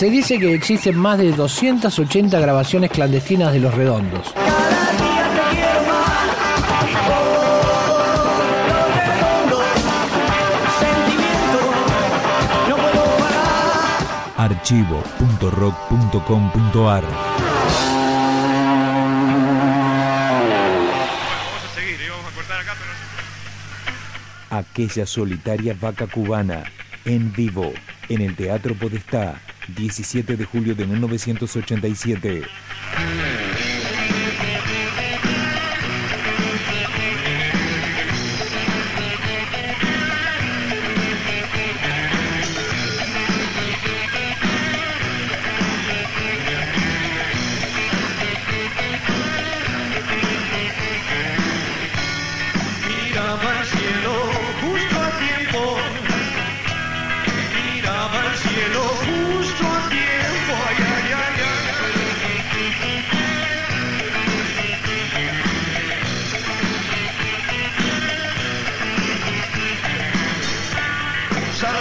Se dice que existen más de 280 grabaciones clandestinas de Los Redondos. archivo.rock.com.ar Aquella solitaria vaca cubana, en vivo, en el Teatro Podestá, 17 de julio de 1987.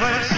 lovers.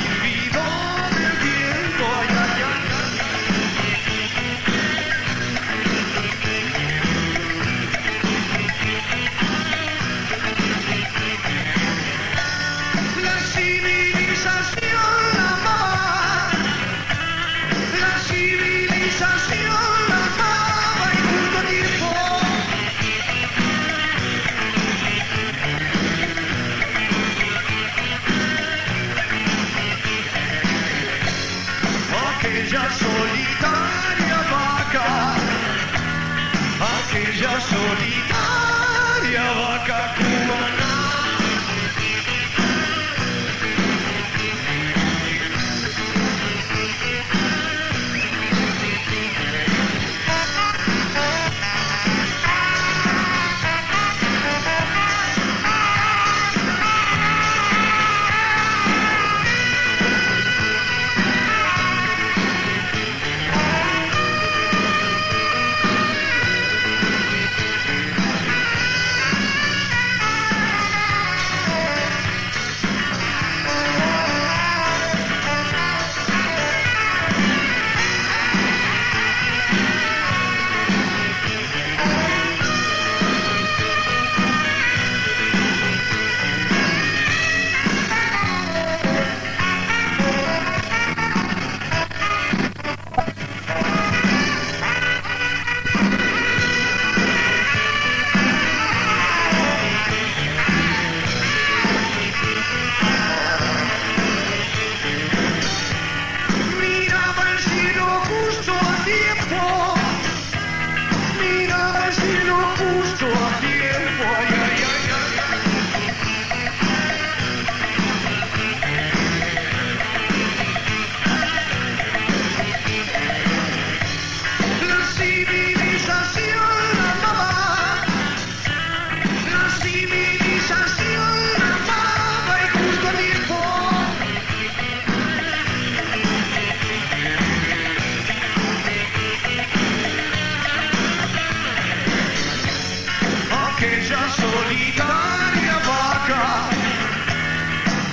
Solitaria vaca,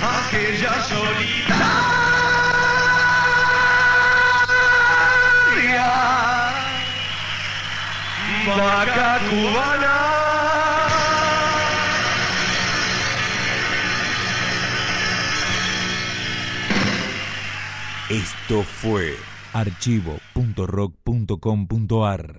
aquella solitaria vaca cubana. Esto fue archivo.rock.com.ar